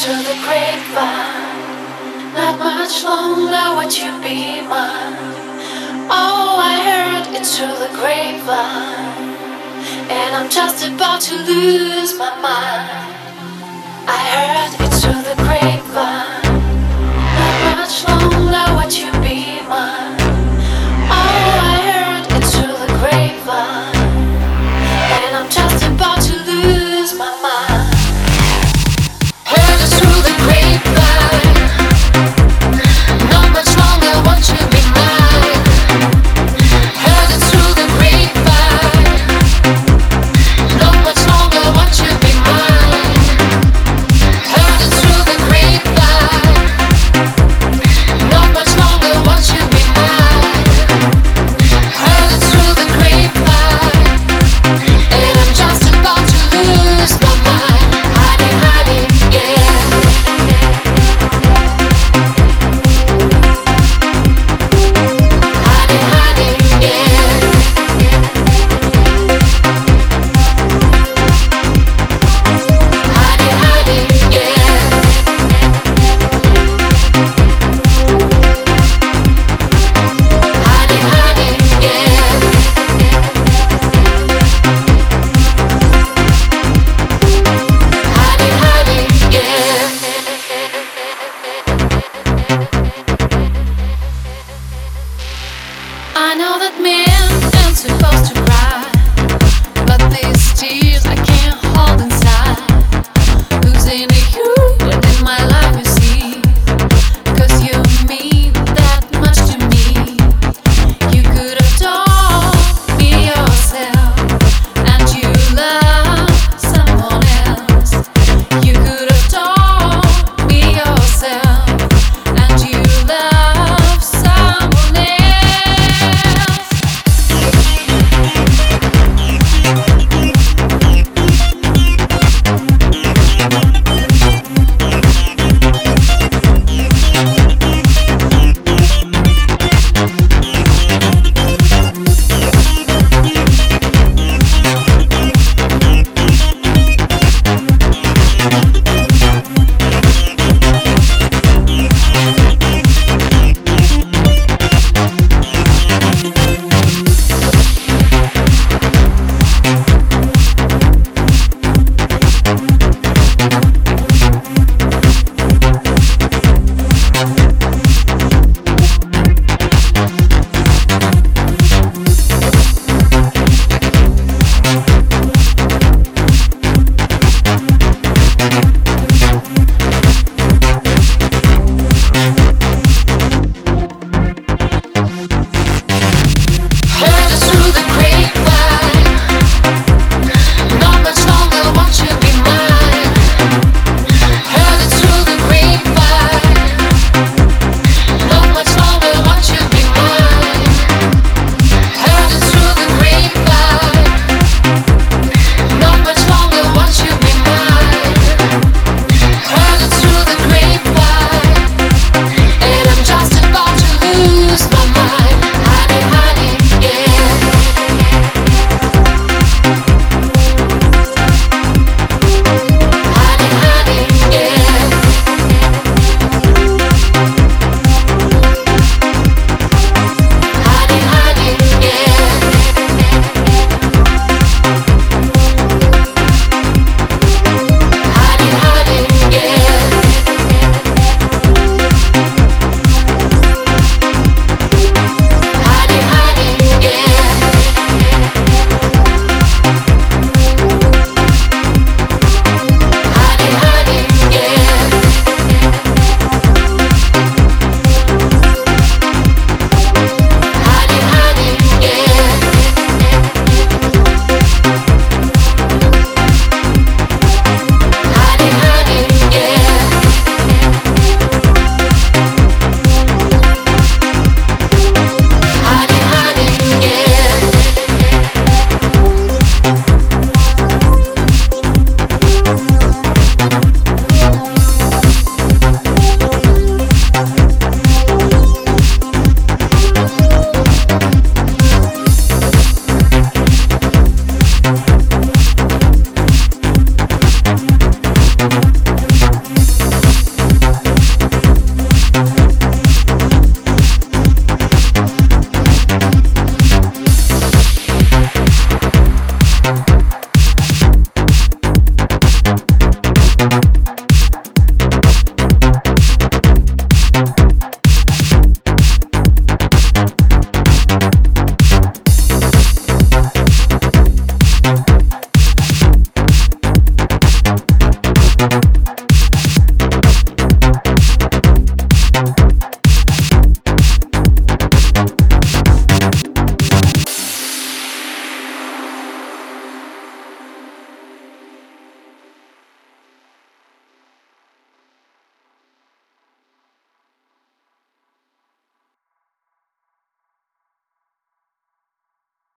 through the grapevine. Not much longer would you be mine. Oh, I heard it through the grapevine. And I'm just about to lose my mind. I heard it through the grapevine.